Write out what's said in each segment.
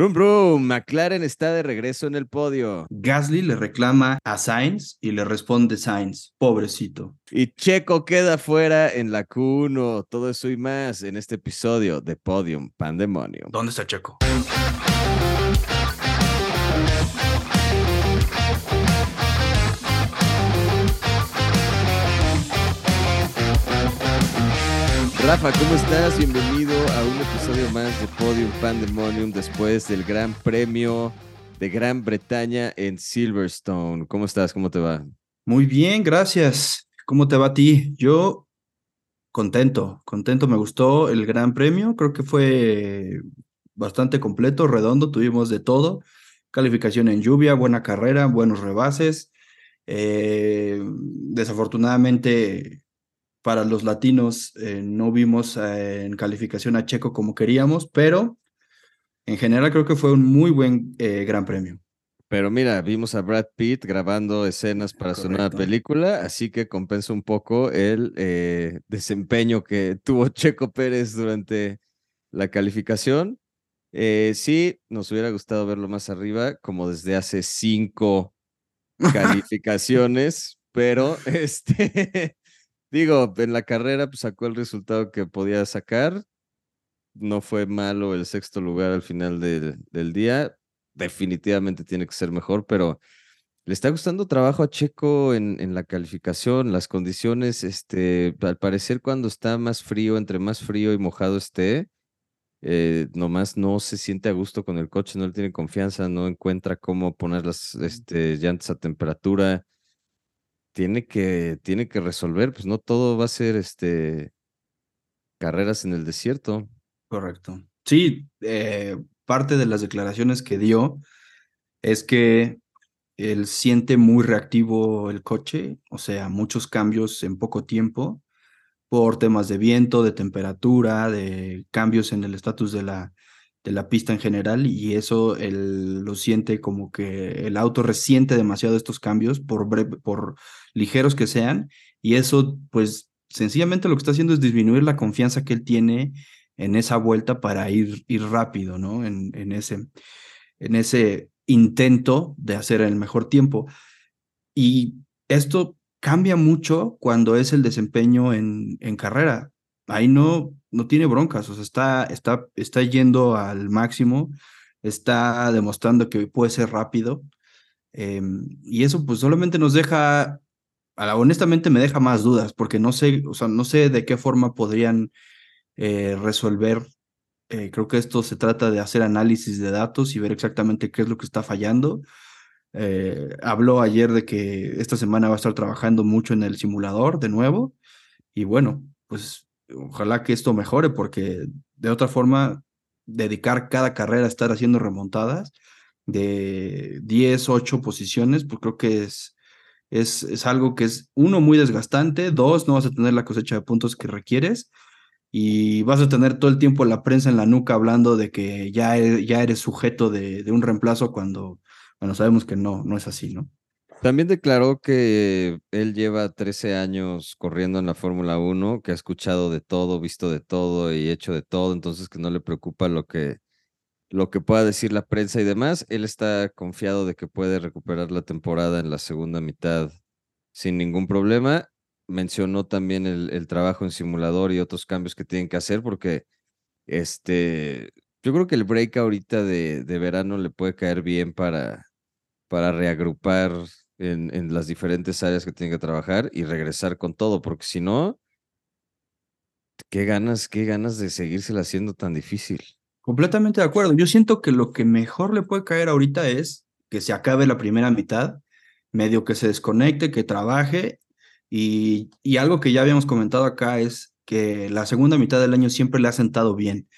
Brum Brum, McLaren está de regreso en el podio. Gasly le reclama a Sainz y le responde Sainz, pobrecito. Y Checo queda fuera en la Q1. Todo eso y más en este episodio de Podium Pandemonium. ¿Dónde está Checo? Rafa, ¿cómo estás? Bienvenido a un episodio más de Podium Pandemonium después del Gran Premio de Gran Bretaña en Silverstone. ¿Cómo estás? ¿Cómo te va? Muy bien, gracias. ¿Cómo te va a ti? Yo contento, contento. Me gustó el Gran Premio. Creo que fue bastante completo, redondo. Tuvimos de todo. Calificación en lluvia, buena carrera, buenos rebases. Eh, desafortunadamente para los latinos eh, no vimos eh, en calificación a Checo como queríamos, pero en general creo que fue un muy buen eh, gran premio. Pero mira, vimos a Brad Pitt grabando escenas para su nueva película, así que compensa un poco el desempeño que tuvo Checo Pérez durante la calificación. sí, nos hubiera gustado verlo más arriba, como desde hace cinco calificaciones, pero este Digo, en la carrera pues, sacó el resultado que podía sacar. No fue malo el sexto lugar al final del, día. Definitivamente tiene que ser mejor, pero le está gustando trabajo a Checo en, en la calificación, las condiciones, este, al parecer cuando está más frío, entre más frío y mojado esté, eh, nomás no se siente a gusto con el coche, no le tiene confianza, no encuentra cómo poner las este, llantas a temperatura tiene que, tiene que resolver, pues no todo va a ser este carreras en el desierto. Correcto. Sí, eh, parte de las declaraciones que dio es que él siente muy reactivo el coche, o sea, muchos cambios en poco tiempo por temas de viento, de temperatura, de cambios en el estatus de la, de la pista en general y eso él lo siente como que el auto resiente demasiado estos cambios por, por ligeros que sean y eso pues sencillamente lo que está haciendo es disminuir la confianza que él tiene en esa vuelta para ir, ir rápido, ¿no? En, en, ese, en ese intento de hacer el mejor tiempo. Y esto cambia mucho cuando es el desempeño en, en carrera. Ahí no, no tiene broncas, o sea, está, está, está yendo al máximo, está demostrando que puede ser rápido. Em, y eso pues solamente nos deja, honestamente me deja más dudas, porque no sé, o sea, no sé de qué forma podrían eh, resolver. Eh, creo que esto se trata de hacer análisis de datos y ver exactamente qué es lo que está fallando. Eh, habló ayer de que esta semana va a estar trabajando mucho en el simulador de nuevo. Y bueno, pues ojalá que esto mejore, porque de otra forma, dedicar cada carrera a estar haciendo remontadas de 10, 8 posiciones, pues creo que es, es, es algo que es, uno, muy desgastante, dos, no vas a tener la cosecha de puntos que requieres y vas a tener todo el tiempo la prensa en la nuca hablando de que ya, e, ya eres sujeto de, un reemplazo cuando, cuando sabemos que no, no es así, ¿no? También declaró que él lleva 13 años corriendo en la Fórmula 1, que ha escuchado de todo, visto de todo y hecho de todo, entonces que no le preocupa lo que, lo que pueda decir la prensa y demás. Él está confiado de que puede recuperar la temporada en la segunda mitad sin ningún problema. Mencionó también el, trabajo en simulador y otros cambios que tienen que hacer porque este, yo creo que el break ahorita de, de verano le puede caer bien para, para reagrupar en, las diferentes áreas que tiene que trabajar y regresar con todo, porque si no, qué ganas, qué ganas de seguírsela haciendo tan difícil. Completamente de acuerdo. Yo siento que lo que mejor le puede caer ahorita es que se acabe la primera mitad, medio que se desconecte, que trabaje y, y algo que ya habíamos comentado acá es que la segunda mitad del año siempre le ha sentado bien.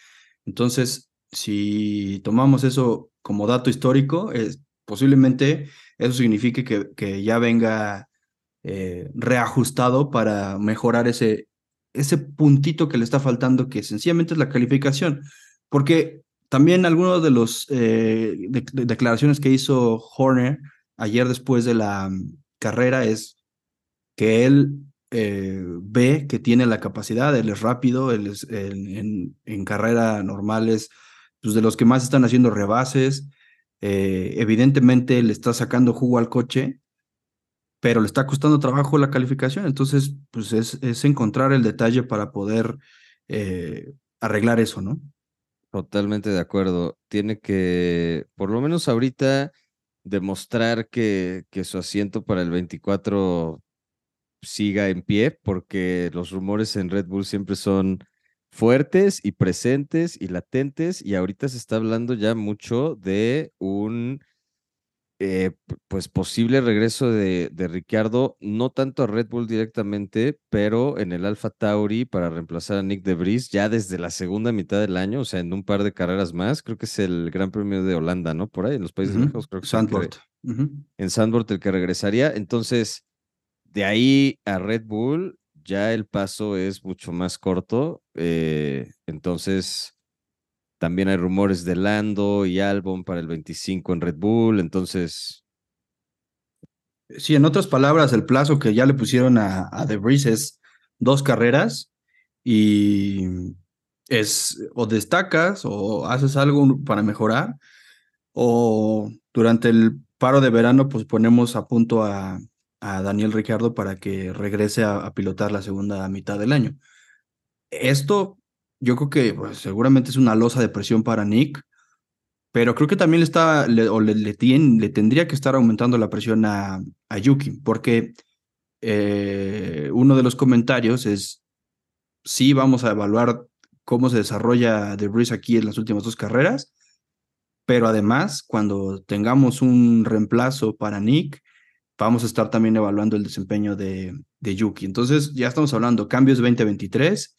Entonces, si tomamos eso como dato histórico, es, posiblemente eso signifique que, que ya venga eh, reajustado para mejorar ese, ese puntito que le está faltando, que sencillamente es la calificación. Porque también algunas de las eh, declaraciones que hizo Horner ayer después de la mm, carrera es que él eh, ve que tiene la capacidad, él es rápido, él es, en, en, carrera normales pues, de los que más están haciendo rebases. Eh, evidentemente le está sacando jugo al coche, pero le está costando trabajo la calificación. Entonces, pues es, es encontrar el detalle para poder arreglar eso, ¿no? Totalmente de acuerdo. Tiene que, por lo menos ahorita, demostrar que, que su asiento para el 24 siga en pie, porque los rumores en Red Bull siempre son fuertes y presentes y latentes, y ahorita se está hablando ya mucho de un eh, pues posible regreso de, de Ricciardo, no tanto a Red Bull directamente, pero en el Alfa Tauri para reemplazar a Nick de Vries ya desde la segunda mitad del año, o sea, en un par de carreras más, creo que es el Gran Premio de Holanda, ¿no? Por ahí, en los Países Bajos, creo que Sandport. en Sandport el que regresaría. Entonces, de ahí a Red Bull, ya el paso es mucho más corto. Eh, entonces, también hay rumores de Lando y Albon para el 25 en Red Bull, entonces... Sí, en otras palabras, el plazo que ya le pusieron a, a The es dos carreras y es o destacas o haces algo para mejorar o durante el paro de verano pues ponemos a punto a, a Daniel Ricardo para que regrese a, pilotar la segunda mitad del año. Esto yo creo que pues, seguramente es una losa de presión para Nick, pero creo que también le está, le, o le, le, tiene, le, tendría que estar aumentando la presión a, a Yuki, porque eh, uno de los comentarios es, sí vamos a evaluar cómo se desarrolla The Breeze aquí en las últimas dos carreras, pero además, cuando tengamos un reemplazo para Nick, vamos a estar también evaluando el desempeño de, de Yuki. Entonces, ya estamos hablando cambios 2023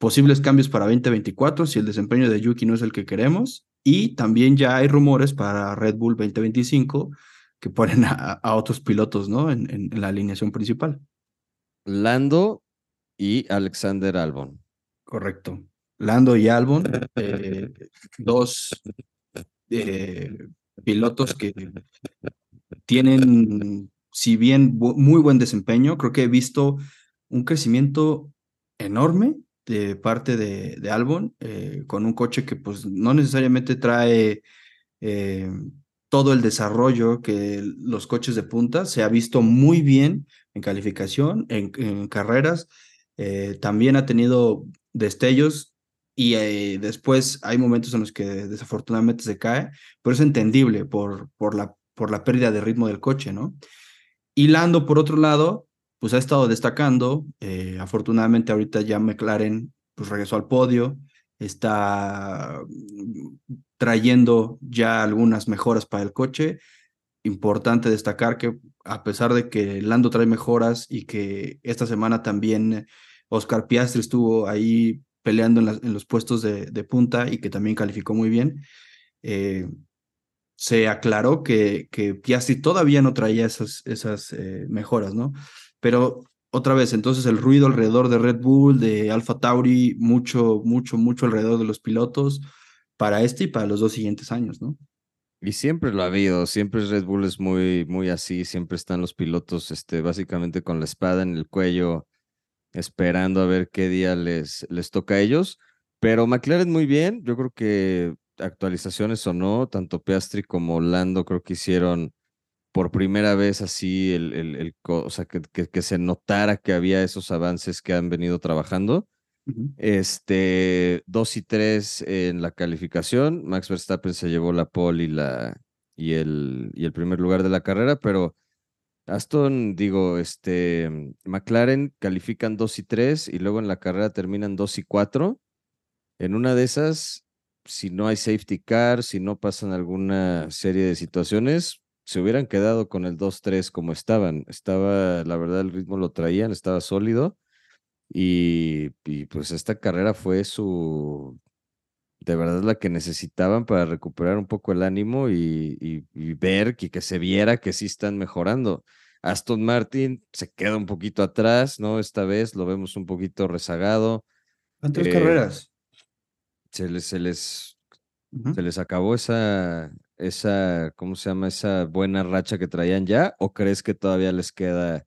posibles cambios para 2024 si el desempeño de Yuki no es el que queremos. Y también ya hay rumores para Red Bull 2025 que ponen a, a otros pilotos ¿no? En, en, en, la alineación principal. Lando y Alexander Albon. Correcto. Lando y Albon, eh, dos eh, pilotos que tienen, si bien muy buen desempeño, creo que he visto un crecimiento enorme de parte de, de Albon, eh, con un coche que pues no necesariamente trae eh, todo el desarrollo que los coches de punta, se ha visto muy bien en calificación, en, carreras, eh, también ha tenido destellos y después hay momentos en los que desafortunadamente se cae, pero es entendible por, por, la, por la pérdida de ritmo del coche, ¿no? Y Lando, por otro lado, pues ha estado destacando. Eh, afortunadamente ahorita ya McLaren pues regresó al podio, está mm, trayendo ya algunas mejoras para el coche. Importante destacar que a pesar de que Lando trae mejoras y que esta semana también Oscar Piastri estuvo ahí peleando en, los puestos de, punta y que también calificó muy bien, eh, se aclaró que, Piastri todavía no traía esas, esas eh, mejoras, ¿no? Pero otra vez, entonces el ruido alrededor de Red Bull, de Alfa Tauri, mucho, mucho, mucho alrededor de los pilotos para este y para los dos siguientes años, ¿no? Y siempre lo ha habido, siempre Red Bull es muy, muy así, siempre están los pilotos, este, básicamente con la espada en el cuello, esperando a ver qué día les, les toca a ellos. Pero McLaren muy bien, yo creo que actualizaciones o no, tanto Piastri como Lando creo que hicieron por primera vez así, el, el, el o sea, que, que, que, se notara que había esos avances que han venido trabajando. Uh -huh. Este, 2 y 3 en la calificación. Max Verstappen se llevó la pole y, la, y, el, y el primer lugar de la carrera, pero Aston, digo, este, McLaren califican 2 y 3 y luego en la carrera terminan 2 y 4. En una de esas, si no hay safety car, si no pasan alguna serie de situaciones, se hubieran quedado con el 2-3 como estaban. Estaba, la verdad, el ritmo lo traían, estaba sólido. Y, y, pues esta carrera fue su, de verdad, la que necesitaban para recuperar un poco el ánimo y, y, y ver que, que, se viera que sí están mejorando. Aston Martin se queda un poquito atrás, ¿no? Esta vez lo vemos un poquito rezagado. ¿Cuántas eh, carreras? Se les, se les, uh -huh. se les acabó esa, esa, ¿cómo se llama? Esa buena racha que traían ya? ¿O crees que todavía les queda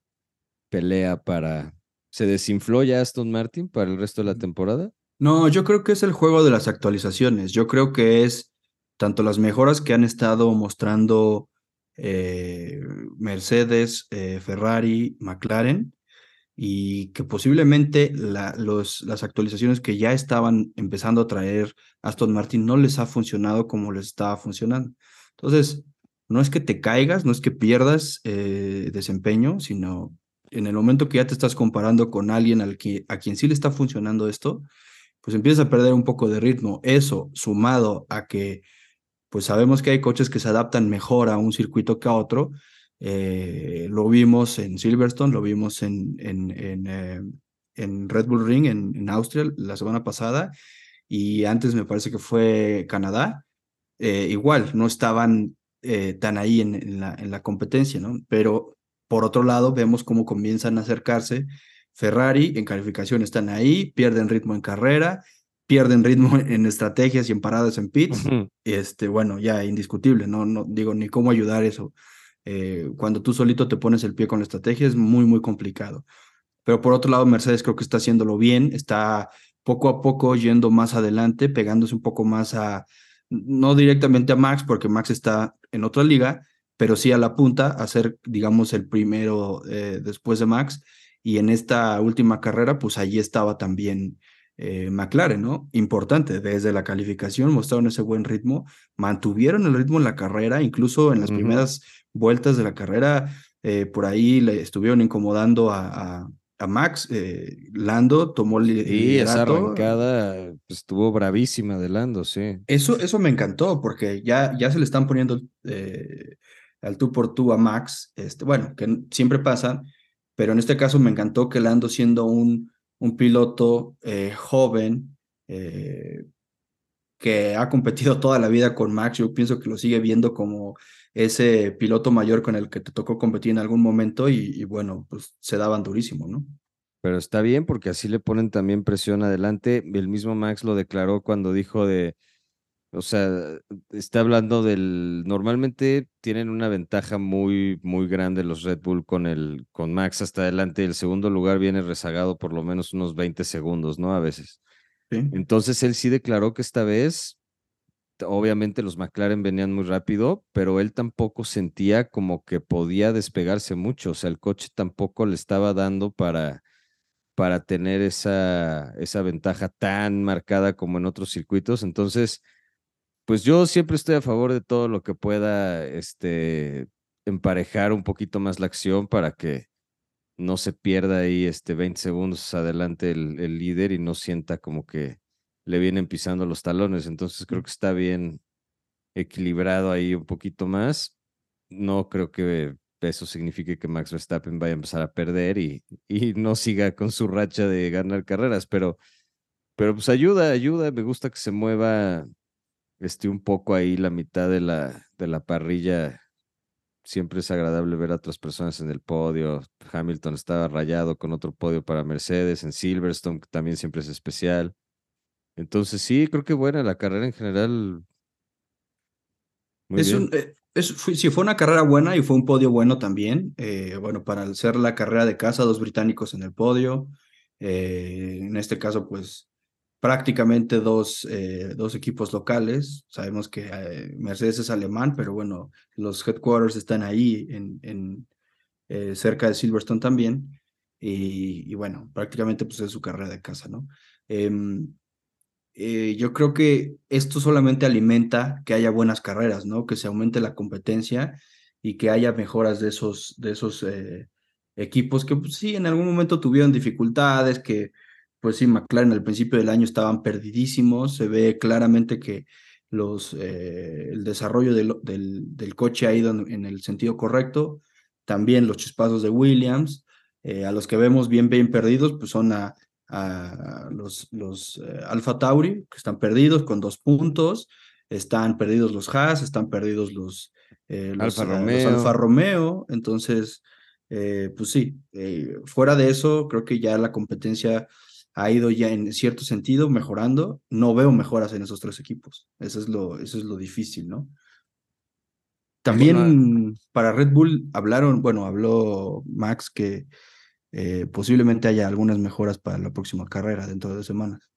pelea para... ¿Se desinfló ya Aston Martin para el resto de la temporada? No, yo creo que es el juego de las actualizaciones. Yo creo que es tanto las mejoras que han estado mostrando eh, Mercedes, eh, Ferrari, McLaren, y que posiblemente la, las actualizaciones que ya estaban empezando a traer Aston Martin no les ha funcionado como les estaba funcionando. Entonces, no es que te caigas, no es que pierdas eh, desempeño, sino en el momento que ya te estás comparando con alguien al que, a quien sí le está funcionando esto, pues empiezas a perder un poco de ritmo. Eso, sumado a que pues sabemos que hay coches que se adaptan mejor a un circuito que a otro. Eh, lo vimos en Silverstone, lo vimos en, en, en, eh, en Red Bull Ring en, Austria la semana pasada y antes me parece que fue Canadá. Eh, igual, no estaban tan ahí en, la, en la competencia, ¿no? Pero por otro lado, vemos cómo comienzan a acercarse. Ferrari en calificación están ahí, pierden ritmo en carrera, pierden ritmo en estrategias y en paradas en pits, este, bueno, ya indiscutible, no, no digo ni cómo ayudar eso. Eh, cuando tú solito te pones el pie con la estrategia es muy, muy complicado. Pero por otro lado, Mercedes creo que está haciéndolo bien, está poco a poco yendo más adelante, pegándose un poco más a, no directamente a Max, porque Max está en otra liga, pero sí a la punta, a ser, digamos, el primero eh, después de Max. Y en esta última carrera, pues allí estaba también eh, McLaren, ¿no? Importante, desde la calificación mostraron ese buen ritmo, mantuvieron el ritmo en la carrera, incluso en las primeras vueltas de la carrera, eh, por ahí le estuvieron incomodando a, a, Max, eh, Lando tomó el Sí, esa arrancada pues, estuvo bravísima de Lando, sí. Eso, eso me encantó, porque ya, ya se le están poniendo al tú por tú a Max, este, bueno, que siempre pasa, pero en este caso me encantó que Lando siendo un un piloto eh, joven eh, que ha competido toda la vida con Max. Yo pienso que lo sigue viendo como ese piloto mayor con el que te tocó competir en algún momento y, bueno, pues se daban durísimo, ¿no? Pero está bien porque así le ponen también presión adelante. El mismo Max lo declaró cuando dijo de, o sea, está hablando del. Normalmente tienen una ventaja muy, muy grande los Red Bull con el, con Max hasta adelante. El segundo lugar viene rezagado por lo menos unos 20 segundos, ¿no? A veces. Entonces él sí declaró que esta vez, obviamente los McLaren venían muy rápido, pero él tampoco sentía como que podía despegarse mucho. O sea, el coche tampoco le estaba dando para, para tener esa, esa ventaja tan marcada como en otros circuitos. Entonces pues yo siempre estoy a favor de todo lo que pueda este, emparejar un poquito más la acción para que no se pierda ahí este 20 segundos adelante el, el líder y no sienta como que le vienen pisando los talones. Entonces creo que está bien equilibrado ahí un poquito más. No creo que eso signifique que Max Verstappen vaya a empezar a perder y, y no siga con su racha de ganar carreras, pero, pero pues ayuda, ayuda. Me gusta que se mueva este, un poco ahí la mitad de la, de la parrilla. Siempre es agradable ver a otras personas en el podio. Hamilton estaba rayado con otro podio para Mercedes, en Silverstone, que también siempre es especial. Entonces sí, creo que buena la carrera en general. Muy es bien. Eh, es, fue, sí, fue una carrera buena y fue un podio bueno también. Eh, bueno, para ser la carrera de casa, dos británicos en el podio. Eh, en este caso, pues prácticamente dos, eh, dos equipos locales. Sabemos que Mercedes es alemán, pero bueno, los headquarters están ahí en, en cerca de Silverstone también. Y, y, bueno, prácticamente pues es su carrera de casa, ¿no? Em, yo creo que esto solamente alimenta que haya buenas carreras, ¿no? Que se aumente la competencia y que haya mejoras de esos, de esos equipos que pues, sí en algún momento tuvieron dificultades, que pues sí, McLaren al principio del año estaban perdidísimos, se ve claramente que los, eh, el desarrollo del, del, coche ha ido en, el sentido correcto, también los chispazos de Williams, eh, a los que vemos bien, bien perdidos, pues son a, a los, los eh, Alfa Tauri, que están perdidos con dos puntos, están perdidos los Haas, están perdidos los, los, Alfa, Romeo. Alfa Romeo, entonces, pues sí, fuera de eso, creo que ya la competencia ha ido ya en cierto sentido mejorando. No veo mejoras en esos tres equipos. Eso es lo, eso es lo difícil, ¿no? También para Red Bull hablaron, bueno, habló Max que eh, posiblemente haya algunas mejoras para la próxima carrera dentro de semanas.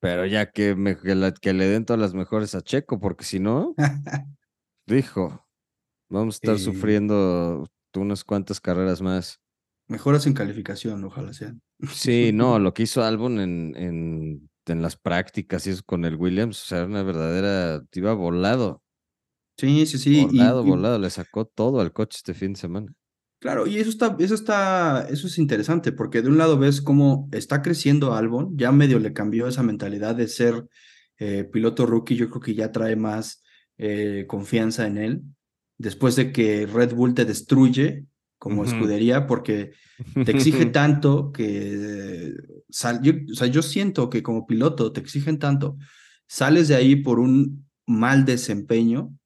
Pero ya que, me, que, le den todas las mejores a Checo, porque si no, dijo, vamos a estar Eh, sufriendo unas cuantas carreras más. Mejoras en calificación, ojalá sean. Sí, no, lo que hizo Albon en, en, en las prácticas y eso con el Williams, o sea, era una verdadera, iba volado, Sí, sí, sí. y- volado, y volado, le sacó todo al coche este fin de semana. Claro, y eso está, eso está, eso es interesante, porque de un lado ves cómo está creciendo Albon, ya medio le cambió esa mentalidad de ser eh, piloto rookie, yo creo que ya trae más eh, confianza en él, después de que Red Bull te destruye como escudería, porque te exige tanto que, sal- yo, o sea, yo siento que como piloto te exigen tanto, sales de ahí por un mal desempeño,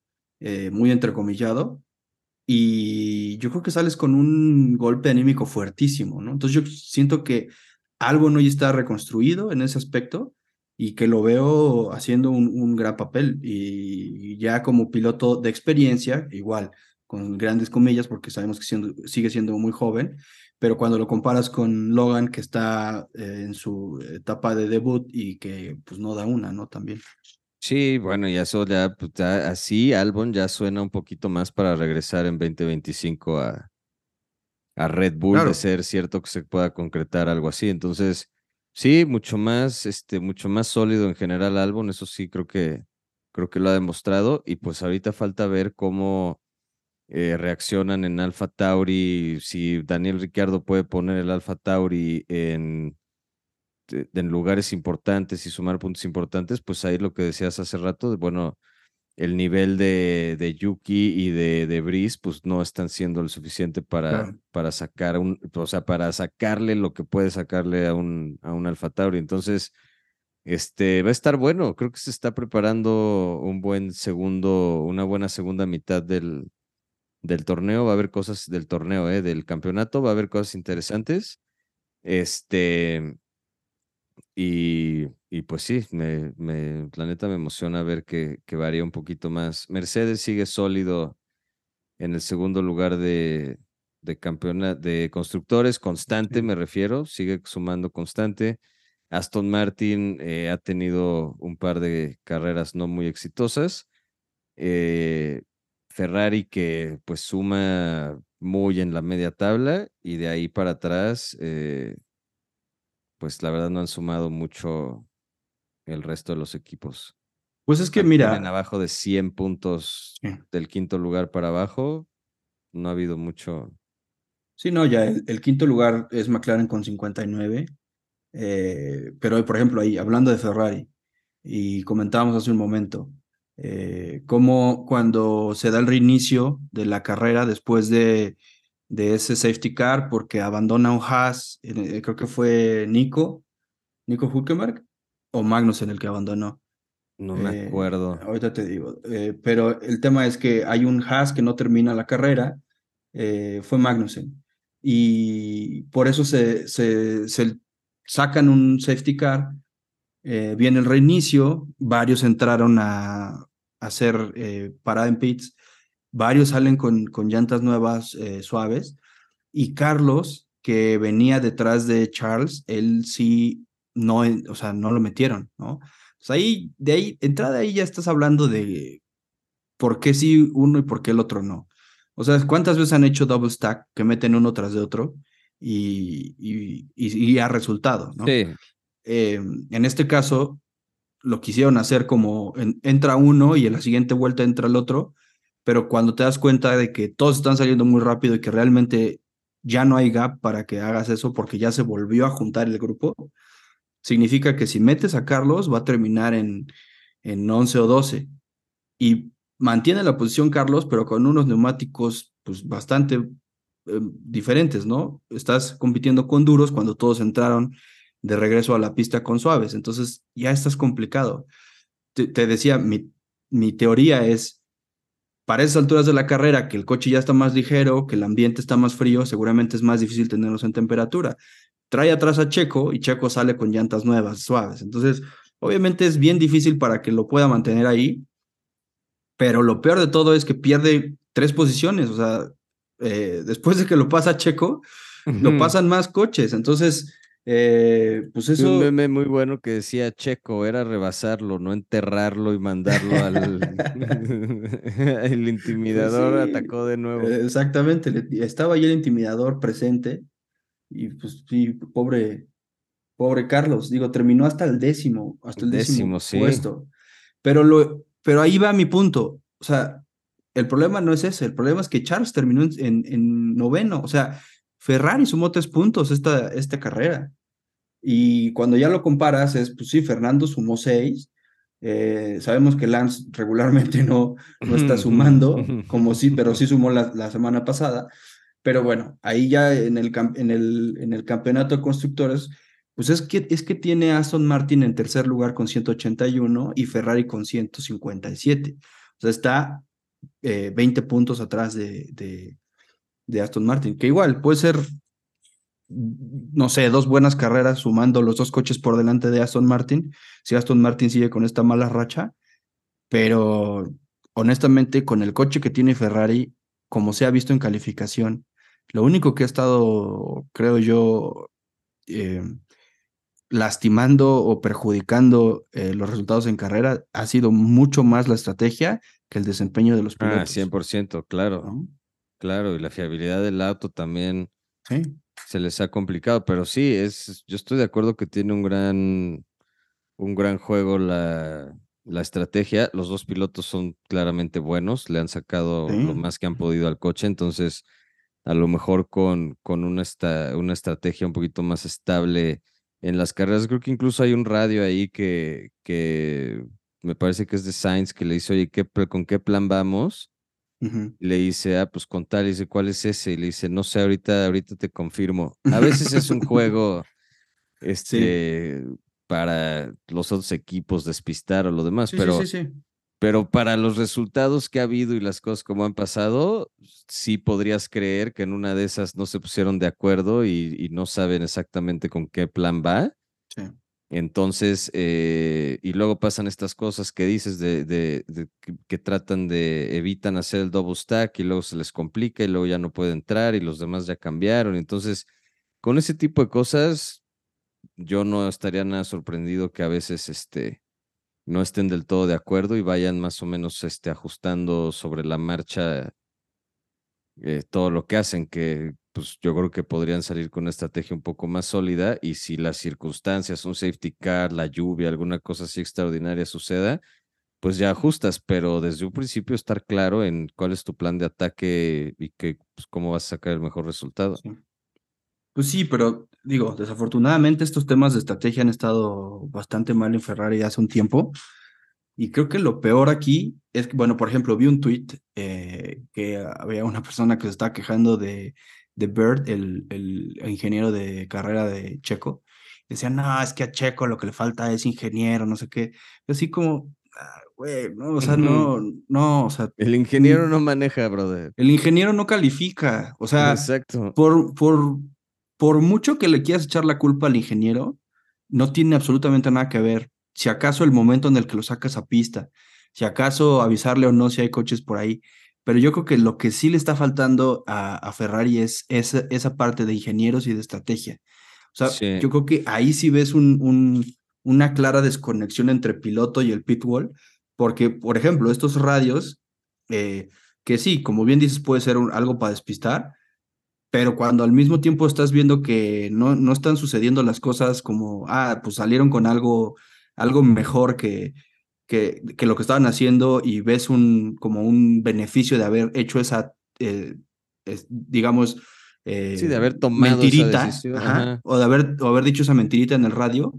eh, muy entrecomillado, y yo creo que sales con un golpe anímico fuertísimo, ¿no? Entonces yo siento que algo no está reconstruido en ese aspecto y que lo veo haciendo un, un gran papel y ya como piloto de experiencia, igual, con grandes comillas, porque sabemos que siendo, sigue siendo muy joven, pero cuando lo comparas con Logan, que está eh, en su etapa de debut y que pues no da una, ¿no? También. Sí, bueno, y eso ya, pues, ya así Albon ya suena un poquito más para regresar en 2025 a, a Red Bull, de ser cierto que se pueda concretar algo así. Entonces, sí, mucho más, este, mucho más sólido en general Albon, eso sí creo que, creo que lo ha demostrado. Y pues ahorita falta ver cómo eh, reaccionan en Alpha Tauri, si Daniel Ricciardo puede poner el Alpha Tauri en en lugares importantes y sumar puntos importantes, pues ahí lo que decías hace rato, de, bueno, el nivel de, de Yuki y de, de Brice, pues no están siendo lo suficiente para, Claro. para sacar un, o sea, para sacarle lo que puede sacarle a un, a un Alfa Tauri. Entonces, este, va a estar bueno. Creo que se está preparando un buen segundo, una buena segunda mitad del, del torneo. Va a haber cosas del torneo, eh, del campeonato, va a haber cosas interesantes. Este, y, y pues sí, me, me, la neta me emociona ver que, que varía un poquito más. Mercedes sigue sólido en el segundo lugar de, de campeona, de constructores, constante me refiero, sigue sumando constante. Aston Martin eh, ha tenido un par de carreras no muy exitosas. Eh, Ferrari que pues suma muy en la media tabla y de ahí para atrás, eh, pues la verdad no han sumado mucho el resto de los equipos. Pues es que Mantienen mira, abajo de 100 puntos Sí. del quinto lugar para abajo. No ha habido mucho. Sí, no, ya el, el quinto lugar es McLaren con 59. eh, pero, por ejemplo, ahí, hablando de Ferrari, y comentábamos hace un momento, eh, cómo cuando se da el reinicio de la carrera después de, de ese safety car, porque abandona un Haas, eh, creo que fue Nico, Nico Hülkenberg, o Magnus en el que abandonó. No me Eh, acuerdo. ahorita te digo. eh, pero el tema es que hay un Haas que no termina la carrera, fue Magnussen. Y por eso se, se, se sacan un safety car, viene el reinicio, varios entraron a, a hacer parada en pits, varios salen con, con llantas nuevas eh, suaves, y Carlos, que venía detrás de Charles, él sí, no, o sea, no lo metieron, ¿no? Pues ahí, de ahí, entrada ahí ya estás hablando de por qué sí uno y por qué el otro no. O sea, ¿cuántas veces han hecho double stack que meten uno tras de otro y, y, y, y ha resultado, ¿no? Sí, Eh, en este caso, lo quisieron hacer como en- entra uno y en la siguiente vuelta entra el otro, pero cuando te das cuenta de que todos están saliendo muy rápido y que realmente ya no hay gap para que hagas eso porque ya se volvió a juntar el grupo, significa que si metes a Carlos va a terminar en, en 11 o 12 y mantiene la posición Carlos, pero con unos neumáticos pues bastante eh, diferentes, ¿no? Estás compitiendo con duros cuando todos entraron de regreso a la pista con suaves, entonces ya estás complicado. Te, te decía, mi, mi teoría es, para esas alturas de la carrera, que el coche ya está más ligero, que el ambiente está más frío, seguramente es más difícil tenerlos en temperatura. Trae atrás a Checo y Checo sale con llantas nuevas, suaves. Entonces, obviamente es bien difícil para que lo pueda mantener ahí, pero lo peor de todo es que pierde tres posiciones. O sea, eh, después de que lo pasa Checo, lo Ujú. pasan más coches. Entonces, Eh, pues eso. Un meme muy bueno que decía Checo, era rebasarlo, no enterrarlo y mandarlo al. el intimidador Pues sí, atacó de nuevo. eh, Exactamente, estaba ahí el intimidador presente y pues sí, pobre, pobre Carlos, digo, terminó hasta el décimo, hasta el décimo, Décimo, sí. puesto. Pero, lo, pero ahí va mi punto, o sea, el problema no es ese, el problema es que Charles terminó en, en- en noveno, o sea, Ferrari sumó tres puntos esta, esta carrera. Y cuando ya lo comparas, es, pues sí, Fernando sumó seis. eh, sabemos que Lance regularmente no, no está sumando, como sí, pero sí sumó la, la semana pasada. Pero bueno, ahí ya en el, en el, en el campeonato de constructores, pues es que, es que tiene Aston Martin en tercer lugar con 181 y Ferrari con 157. O sea, está eh, 20 puntos atrás de, de, de Aston Martin, que igual puede ser, no sé, dos buenas carreras sumando los dos coches por delante de Aston Martin, si Aston Martin sigue con esta mala racha, pero honestamente con el coche que tiene Ferrari, como se ha visto en calificación, lo único que ha estado, creo yo, eh, lastimando o perjudicando eh, los resultados en carrera ha sido mucho más la estrategia que el desempeño de los Ah, pilotos. 100%, claro, ¿no? Claro. Y la fiabilidad del auto también Sí. se les ha complicado, pero sí, es, yo estoy de acuerdo que tiene un gran, un gran juego la, la estrategia. Los dos pilotos son claramente buenos, le han sacado lo más que han podido al coche, entonces a lo mejor con, con una, esta, una estrategia un poquito más estable en las carreras. Creo que incluso hay un radio ahí que, que me parece que es de Sainz que le dice, oye, ¿qué, ¿con qué plan vamos? Y le dice, ah, pues con tal, y dice, ¿cuál es ese? Y le dice, no sé, ahorita, ahorita te confirmo. A veces es un juego, este, para los otros equipos despistar o lo demás, Sí, pero, sí. pero para los resultados que ha habido y las cosas como han pasado, sí podrías creer que en una de esas no se pusieron de acuerdo y, y no saben exactamente con qué plan va. Entonces, eh, y luego pasan estas cosas que dices de, que tratan de, evitan hacer el double stack y luego se les complica y luego ya no puede entrar y los demás ya cambiaron. Entonces, con ese tipo de cosas, yo no estaría nada sorprendido que a veces este, no estén del todo de acuerdo y vayan más o menos este, ajustando sobre la marcha eh, todo lo que hacen, que pues yo creo que podrían salir con una estrategia un poco más sólida y si las circunstancias, un safety car, la lluvia, alguna cosa así extraordinaria suceda, pues ya ajustas, pero desde un principio estar claro en cuál es tu plan de ataque y que, pues, cómo vas a sacar el mejor resultado. Sí. Pues sí, pero digo, desafortunadamente estos temas de estrategia han estado bastante mal en Ferrari hace un tiempo. Y creo que lo peor aquí es que, bueno, por ejemplo, vi un tweet eh, que había una persona que se estaba quejando de, de Bird, el, el ingeniero de carrera de Checo. Decía, no, es que a Checo lo que le falta es ingeniero, no sé qué. Así como, ah, güey, no, o sea, no, no, o sea, El ingeniero no maneja, brother. el ingeniero no califica. O sea, Exacto. por, por, por mucho que le quieras echar la culpa al ingeniero, no tiene absolutamente nada que ver. Si acaso el momento en el que lo sacas a pista, si acaso avisarle o no si hay coches por ahí. Pero yo creo que lo que sí le está faltando a, a Ferrari es esa, esa parte de ingenieros y de estrategia. O sea, Sí. yo creo que ahí sí ves un, un, una clara desconexión entre piloto y el pit wall, porque, por ejemplo, estos radios, eh, que sí, como bien dices, puede ser un- algo para despistar, pero cuando al mismo tiempo estás viendo que no, no están sucediendo las cosas como, ah, pues salieron con algo, algo mejor que, que, que lo que estaban haciendo y ves un, como un beneficio de haber hecho esa, eh, es- digamos, eh, Sí, de haber tomado esa mentirita, decisión, ajá, ajá. o de haber, o haber dicho esa mentirita en el radio,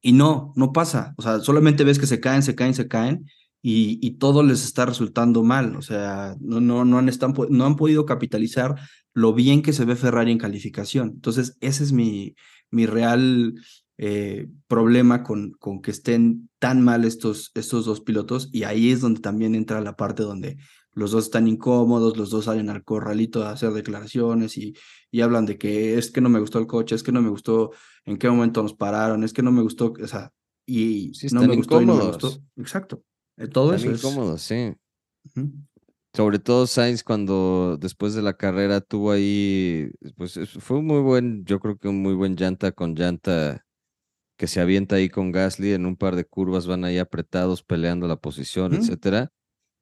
y no, no pasa. O sea, solamente ves que se caen, se caen, se caen y, y todo les está resultando mal. O sea, no, no, no, han, están, no han podido capitalizar lo bien que se ve Ferrari en calificación. Entonces, ese es mi, mi real eh, problema con, con que estén tan mal estos, estos dos pilotos. Y ahí es donde también entra la parte donde los dos están incómodos, los dos salen al corralito a hacer declaraciones y, y hablan de que es que no me gustó el coche, es que no me gustó en qué momento nos pararon, es que no me gustó, o sea, y Sí, no están me gustó y no me incómodos. gustó. Exacto. Eh, Todo Están eso es. incómodos, sí. Ujú. Sobre todo Sainz cuando después de la carrera tuvo ahí, pues es- fue un muy buen, yo creo que un muy buen llanta con llanta que se avienta ahí con Gasly en un par de curvas, van ahí apretados peleando la posición, Ujú. etcétera.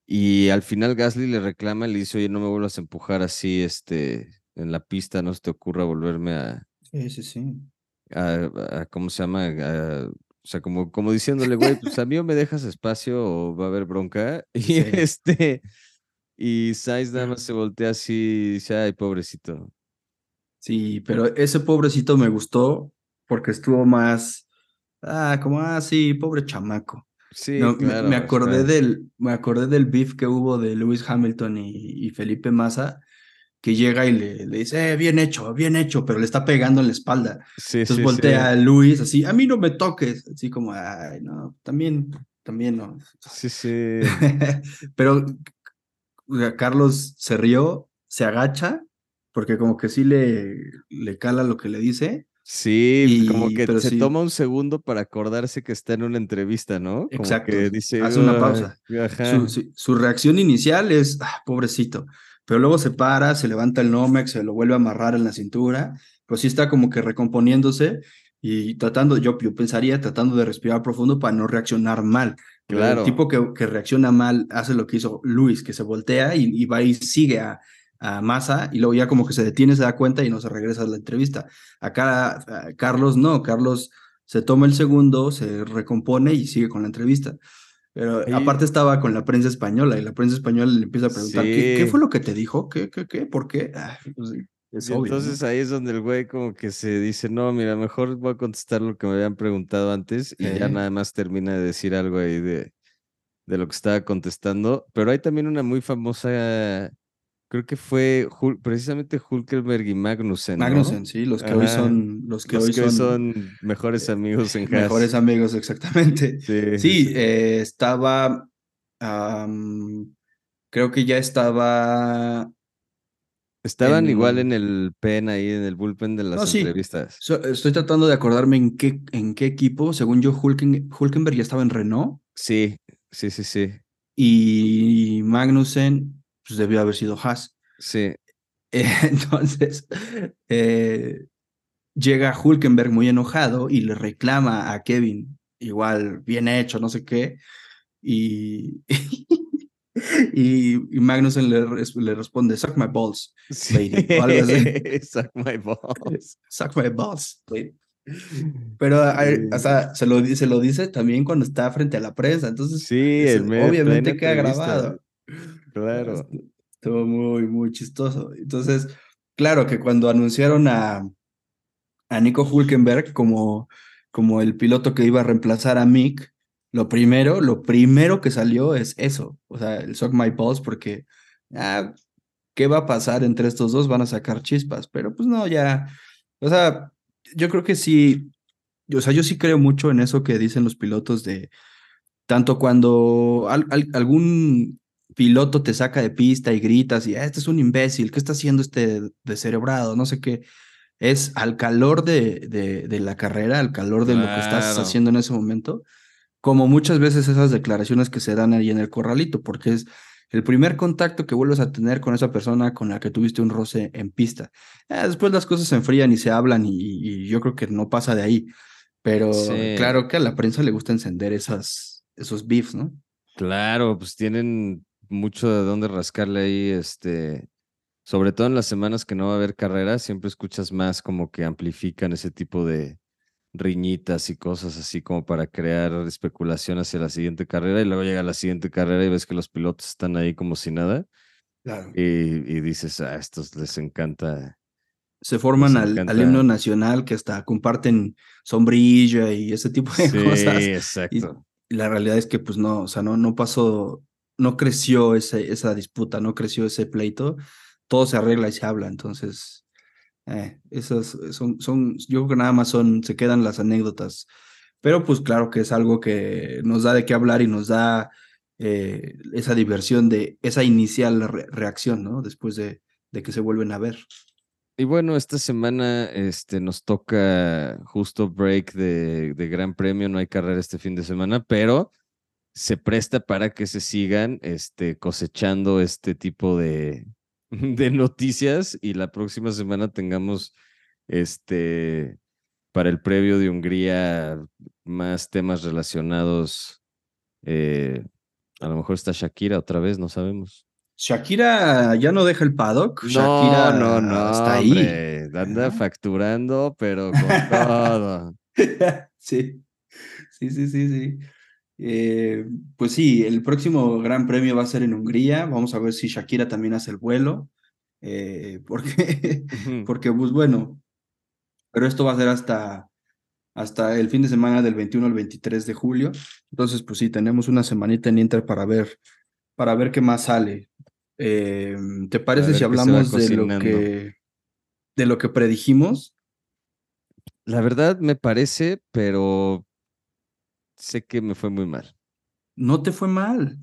Y al final Gasly le reclama y le dice, oye, no me vuelvas a empujar así, este, en la pista, no se te ocurra volverme a, Sí, sí, sí. a, a- ¿cómo se llama? A- o sea, como, como diciéndole, güey, pues a mí o me dejas espacio o va a haber bronca. Y Sí. este, y Sainz nada más se voltea así y dice, ay, pobrecito. Sí, pero ese pobrecito me gustó porque estuvo más, ah, como, ah, sí, pobre chamaco. Sí, No, me, claro. me acordé del, me acordé del beef que hubo de Lewis Hamilton y, y Felipe Massa, que llega y le, le dice, eh, bien hecho, bien hecho, pero le está pegando en la espalda. Sí, Entonces sí, voltea a. Luis así, a mí no me toques, así como, ay, no, también, también no. Sí, sí. Pero Carlos se rió, se agacha, porque como que sí le, le cala lo que le dice, Sí, como y, que pero se sí, toma un segundo para acordarse que está en una entrevista, ¿no? Como exacto, que dice, hace una "Ay, pausa. Su, ajá, su, su reacción inicial es, ah, pobrecito, pero luego se para, se levanta el Nomex, se lo vuelve a amarrar en la cintura, pues sí está como que recomponiéndose y tratando, yo, yo pensaría, tratando de respirar profundo para no reaccionar mal. Pero El claro. tipo que, que reacciona mal hace lo que hizo Luis, que se voltea y, y va y sigue a, a Massa y luego ya como que se detiene, se da cuenta y no se regresa a la entrevista. Acá a Carlos no, Carlos se toma el segundo, se recompone y sigue con la entrevista. Pero Ahí- aparte estaba con la prensa española y la prensa española le empieza a preguntar, ¿qué, qué Sí. fue lo que te dijo? ¿Qué, qué, qué? ¿Por qué? Ah, pues sí, es obvio, ¿no? entonces ahí es donde el güey como que se dice, no, mira, mejor voy a contestar lo que me habían preguntado antes y ya Sí. nada más termina de decir algo ahí de, de lo que estaba contestando. Pero hay también una muy famosa, creo que fue Hul- precisamente Hulkenberg y Magnussen, ¿no? Magnussen, sí, los que hoy son, los que Los hoy que son, son mejores eh, amigos en Haas. mejores amigos, exactamente. Sí, eh, estaba, creo que ya estaba, Estaban igual en- en el pen ahí, en el bullpen de las no, sí, entrevistas. so- estoy tratando de acordarme en qué, en qué equipo, según yo, Hulken, Hulkenberg ya estaba en Renault Sí, sí, sí, sí. y Magnussen, pues debió haber sido Haas. Sí, Eh, Entonces, eh, llega Hulkenberg muy enojado y le reclama a Kevin, igual, bien hecho, no sé qué, y, y, y Magnussen le, le responde, suck my balls, sí. Suck my balls. Suck my balls, lady. Pero o sea, se lo, se lo dice también cuando está frente a la prensa, entonces Sí, es- obviamente queda grabado. Estu- Estuvo muy, muy chistoso. Entonces, claro que cuando anunciaron a, a Nico Hulkenberg como, como el piloto que iba a reemplazar a Mick, lo primero, lo primero que salió es eso, o sea, el Suck My Balls, porque, ah, ¿qué va a pasar entre estos dos? Van a sacar chispas, pero pues no, ya, o sea, yo creo que sí, o sea, yo sí creo mucho en eso que dicen los pilotos de, tanto cuando al- algún piloto te saca de pista y gritas y "Ah, este es un imbécil, ¿qué está haciendo este descerebrado? No sé qué. Es al calor de, de, de la carrera, al calor de lo que estás haciendo en ese momento, como muchas veces esas declaraciones que se dan ahí en el corralito, porque es el primer contacto que vuelves a tener con esa persona con la que tuviste un roce en pista. Ah, después las cosas se enfrían y se hablan y, y yo creo que no pasa de ahí. Pero Sí. claro que a la prensa le gusta encender esas, esos beefs, ¿no? Claro, pues tienen mucho de dónde rascarle ahí, este, sobre todo en las semanas que no va a haber carreras, siempre escuchas más como que amplifican ese tipo de riñitas y cosas así como para crear especulación hacia la siguiente carrera y luego llega la siguiente carrera y ves que los pilotos están ahí como si nada Claro. y, y dices, a estos les encanta. Se forman al, himno nacional que hasta comparten sombrilla y ese tipo de Sí, cosas. Y exacto. la realidad es que pues no, o sea, no, no pasó, no creció esa disputa, no creció ese pleito, todo se arregla y se habla, entonces, eh, esas son, son, yo creo que nada más son, se quedan las anécdotas, pero pues claro que es algo que nos da de qué hablar y nos da eh, esa diversión de esa inicial re- reacción, ¿no? Después de, de que se vuelven a ver. Y bueno, esta semana este, nos toca justo break de, de Gran Premio, no hay carrera este fin de semana, pero se presta para que se sigan este, cosechando este tipo de, de noticias y la próxima semana tengamos este para el previo de Hungría más temas relacionados. eh, a lo mejor está Shakira otra vez, no sabemos. Shakira ya no deja el paddock. No, Shakira no, no, está ahí. anda facturando, pero con todo. sí, sí, sí, sí, sí. Eh, pues sí, el próximo Gran Premio va a ser en Hungría. Vamos a ver si Shakira también hace el vuelo. eh, porque, Ujú. porque, pues bueno, pero esto va a ser hasta, hasta el fin de semana del 21 al 23 de julio. Entonces, pues sí, tenemos una semanita en Inter para ver, para ver qué más sale. Eh, ¿te parece si hablamos de lo que, de lo que predijimos? La verdad me parece, pero sé que me fue muy mal. No te fue mal.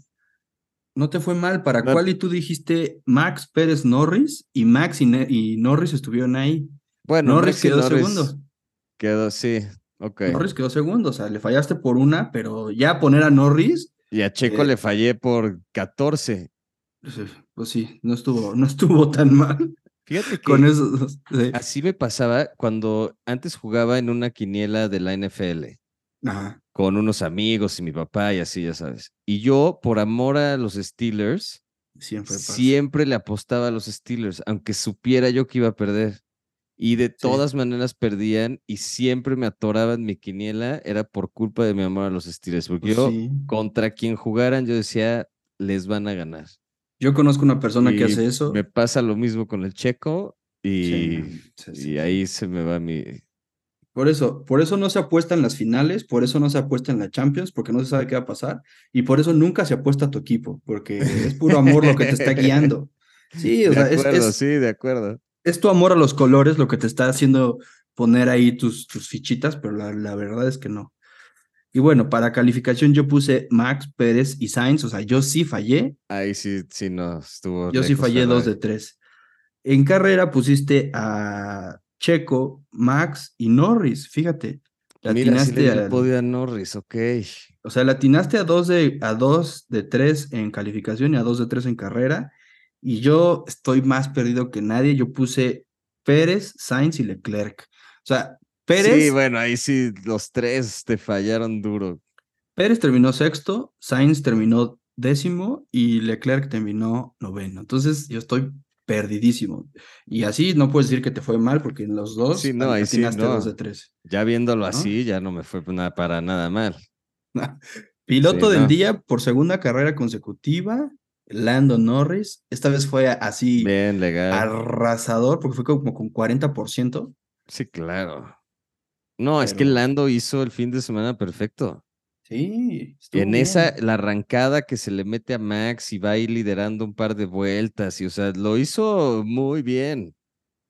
No te fue mal. ¿Para No. cuál? Y tú dijiste Max Pérez Norris y Max y, Ne- y Norris estuvieron ahí. Bueno, Norris quedó Norris segundo. Quedó, sí, ok. Norris quedó segundo. O sea, le fallaste por una, pero ya poner a Norris, Y a Checo Eh, le fallé por 14. pues, eh, pues sí, no estuvo, no estuvo tan mal Fíjate que con. Sí. así me pasaba cuando antes jugaba en una quiniela de la NFL Ajá, con unos amigos y mi papá y así, ya sabes. Y yo, por amor a los Steelers, siempre siempre le apostaba a los Steelers, aunque supiera yo que iba a perder. Y de todas maneras perdían y siempre me atoraban mi quiniela, era por culpa de mi amor a los Steelers, porque Pues yo sí. contra quien jugaran yo decía, les van a ganar. Yo conozco una persona Y que hace eso. Me pasa lo mismo con el checo y, Sí, y ahí se me va mi... Por eso, por eso no se apuesta en las finales, por eso no se apuesta en la Champions, porque no se sabe qué va a pasar, y por eso nunca se apuesta a tu equipo, porque es puro amor lo que te está guiando. Sí, o de sea, es, acuerdo, es- sí, de acuerdo. es tu amor a los colores lo que te está haciendo poner ahí tus, tus fichitas, pero la, la verdad es que no. Y bueno, para calificación yo puse Max, Pérez y Sainz, o sea, yo sí fallé, Ahí sí, sí, no, estuvo. yo sí fallé dos de tres. En carrera pusiste a Checo, Max y Norris, fíjate. Mira, sí le podio a Norris, ok. O sea, le atinaste a dos de, a dos de tres en calificación y a dos de tres en carrera. Y yo estoy más perdido que nadie. Yo puse Pérez, Sainz y Leclerc. O sea, Pérez, Sí, bueno, ahí sí, los tres te fallaron duro. Pérez terminó sexto, Sainz terminó décimo y Leclerc terminó noveno. Entonces, yo estoy perdidísimo. Y así no puedes decir que te fue mal porque en los dos Sí, no, ahí sí, dos de tres. Ya viéndolo ¿No? así, ya no me fue nada para nada mal. Piloto Sí, del no. día por segunda carrera consecutiva, Lando Norris. Esta vez fue así Bien, legal. arrasador porque fue como con 40%. Sí, claro. No, es que Lando hizo el fin de semana perfecto. Sí, En esa, la arrancada que se le mete a Max y va ahí liderando un par de vueltas, y o sea, lo hizo muy bien.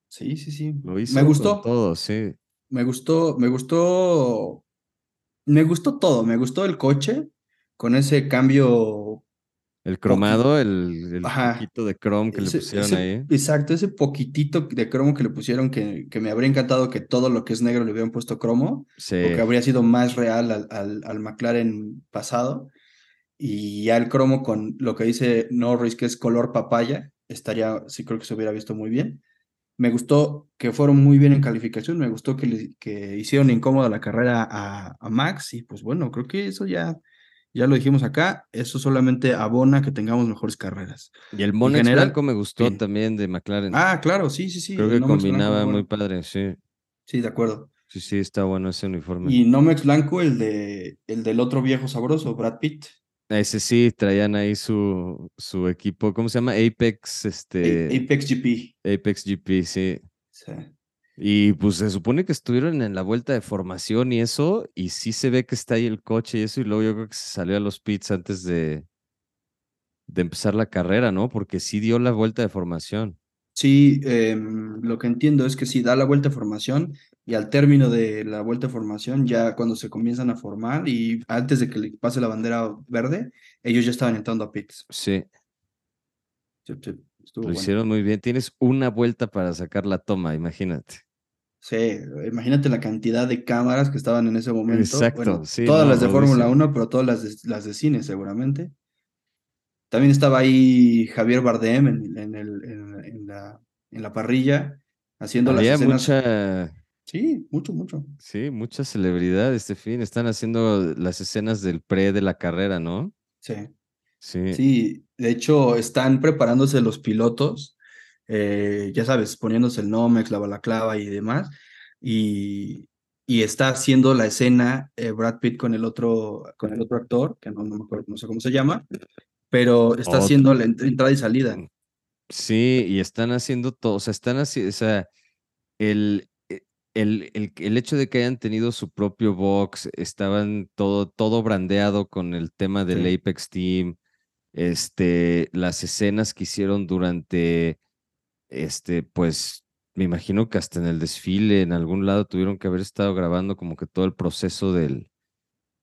Sí, sí, sí. Lo hizo Me gustó, todo, sí. me gustó, me gustó, me gustó todo. Me gustó el coche con ese cambio. El cromado, el, el poquito de chrome que ese- le pusieron ese- ahí. Exacto, ese poquitito de cromo que le pusieron que, que me habría encantado que todo lo que es negro le hubieran puesto cromo. Sí. porque habría sido más real al, al, al McLaren pasado. Y ya el cromo con lo que dice Norris, que es color papaya, estaría, sí creo que se hubiera visto muy bien. Me gustó que fueron muy bien en calificación, me gustó que, le- que hicieron incómoda la carrera a, a Max y pues bueno, creo que eso ya, ya lo dijimos acá, eso solamente abona que tengamos mejores carreras. Y el Monex general, blanco me gustó también de McLaren. Ah, claro, sí, sí, sí. Creo que blanco, combinaba muy bueno. padre, sí. Sí, de acuerdo. Sí, sí, está bueno ese uniforme. Y Nomex blanco, el, de, el del otro viejo sabroso, Brad Pitt. Ese sí, traían ahí su, su equipo, ¿cómo se llama? Apex, A- este, Apex GP. Apex GP, sí. Sí. Y pues se supone que estuvieron en la vuelta de formación y eso, y sí se ve que está ahí el coche y eso, y luego yo creo que se salió a los pits antes de, de empezar la carrera, ¿no? Porque sí dio la vuelta de formación. Sí, em, lo que entiendo es que sí da la vuelta de formación y al término de la vuelta de formación, ya cuando se comienzan a formar y antes de que le pase la bandera verde, ellos ya estaban entrando a pits. Sí, Sí, sí, estuvo lo bueno. hicieron muy bien. Tienes una vuelta para sacar la toma, imagínate. Sí, imagínate la cantidad de cámaras que estaban en ese momento. Exacto, Bueno, sí, todas no, las de Fórmula rudísimo. 1, pero todas las de, las de cine seguramente. También estaba ahí Javier Bardem en, en el, en, en la, parrilla, haciendo las escenas. mucha, Sí, mucho, mucho. sí, mucha celebridad este fin. Están haciendo las escenas del pre de la carrera, ¿no? Sí, Sí. sí. De hecho, están preparándose los pilotos, eh, ya sabes, poniéndose el Nomex, la balaclava y demás. Y, y está haciendo la escena eh, Brad Pitt con el otro, con el otro actor, que no, no me acuerdo, no sé cómo se llama, pero está haciendo la ent- entrada y salida. Sí, y están haciendo todo, o sea, están haciendo, o sea, el, e- el, el, el hecho de que hayan tenido su propio box, estaban todo, todo brandeado con el tema del Sí. Apex Team, este, las escenas que hicieron durante, este, pues, me imagino que hasta en el desfile, en algún lado tuvieron que haber estado grabando como que todo el proceso del,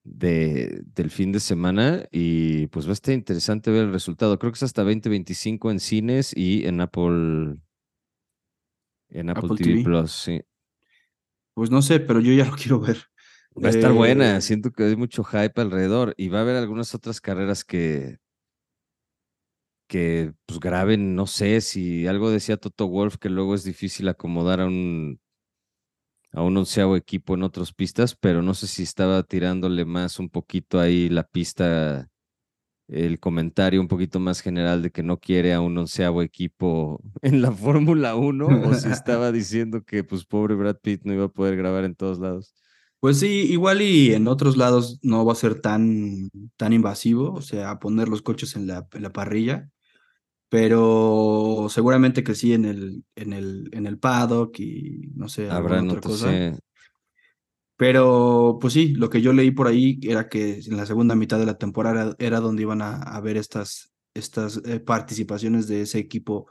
de, del fin de semana y pues va a estar interesante ver el resultado. Creo que es hasta 2025 en cines y en Apple, en Apple, Apple TV, TV. Plus, sí. Pues no sé, pero yo ya lo quiero ver. Va a estar buena, Eh, siento que hay mucho hype alrededor y va a haber algunas otras carreras que, que pues graben, no sé si algo decía Toto Wolf que luego es difícil acomodar a un a un onceavo equipo en otras pistas, pero no sé si estaba tirándole más un poquito ahí la pista, el comentario un poquito más general de que no quiere a un onceavo equipo en la Fórmula 1, o si estaba diciendo que pues pobre Brad Pitt no iba a poder grabar en todos lados. Pues sí, igual y en otros lados no va a ser tan, tan invasivo, o sea, poner los coches en la, en la parrilla, pero seguramente que sí en el, en el, en el paddock y no sé, alguna Habrán otra cosa. sí. Pero pues sí, lo que yo leí por ahí era que en la segunda mitad de la temporada era donde iban a, a ver estas, estas eh, participaciones de ese equipo,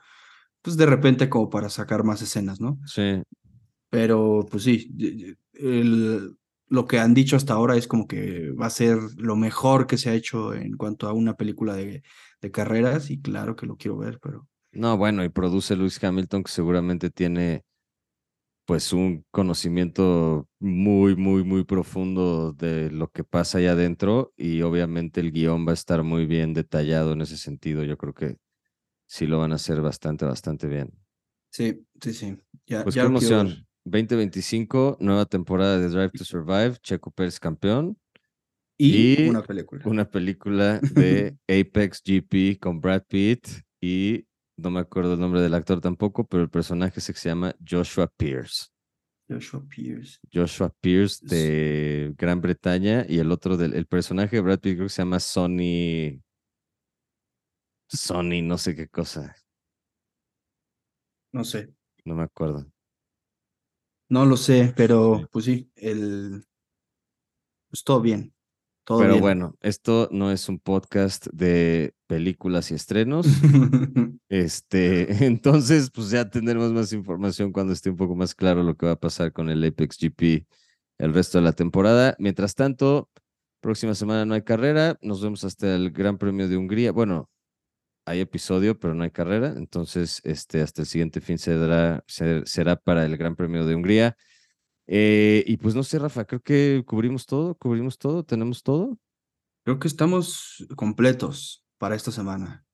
pues de repente como para sacar más escenas, ¿no? sí. Pero pues sí, el- lo que han dicho hasta ahora es como que va a ser lo mejor que se ha hecho en cuanto a una película de, de carreras y claro que lo quiero ver, pero No, bueno, y produce Lewis Hamilton que seguramente tiene pues un conocimiento muy, muy, muy profundo de lo que pasa allá adentro y obviamente el guion va a estar muy bien detallado en ese sentido. Yo creo que sí lo van a hacer bastante, bastante bien. sí, sí, sí, ya, Pues ya qué emoción. 2025, nueva temporada de Drive to Survive, Checo Pérez campeón Y, y una película. una película de Apex GP con Brad Pitt y no me acuerdo el nombre del actor tampoco, pero el personaje se llama Joshua Pierce. Joshua Pierce. Joshua Pierce de Gran Bretaña y el otro del el personaje de Brad Pitt creo que se llama Sonny Sonny no sé qué cosa, No sé, no me acuerdo. No lo sé, pero Sí. pues sí, el, pues todo bien, todo Pero bien. bueno, esto no es un podcast de películas y estrenos. Este, entonces, pues ya tendremos más información cuando esté un poco más claro lo que va a pasar con el Apex GP el resto de la temporada. Mientras tanto, próxima semana no hay carrera. Nos vemos hasta el Gran Premio de Hungría. Bueno, hay episodio, pero no hay carrera. Entonces, este, hasta el siguiente fin será, ser- será para el Gran Premio de Hungría. Eh, y pues no sé, Rafa, creo que cubrimos todo, cubrimos todo, tenemos todo. Creo que estamos completos para esta semana.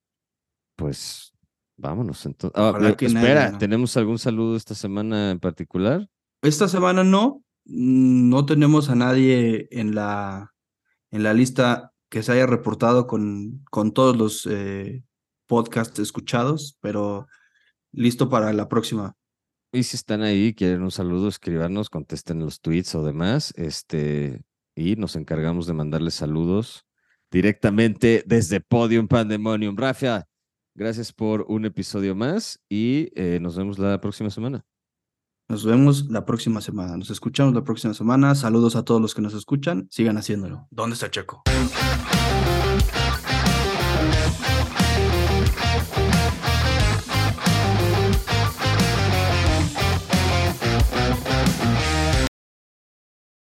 Pues vámonos entonces. Ojalá que espera, gane. ¿tenemos algún saludo esta semana en particular? Esta semana no, no tenemos a nadie en la, en la lista que se haya reportado con, con todos los eh, podcasts escuchados, pero listo para la próxima. Y si están ahí, quieren un saludo, escríbanos, contesten los tweets o demás, este, y nos encargamos de mandarles saludos directamente desde Podium Pandemonium. Rafa, gracias por un episodio más y eh, nos vemos la próxima semana. Nos vemos la próxima semana. Nos escuchamos la próxima semana. Saludos a todos los que nos escuchan. Sigan haciéndolo. ¿Dónde está Checo?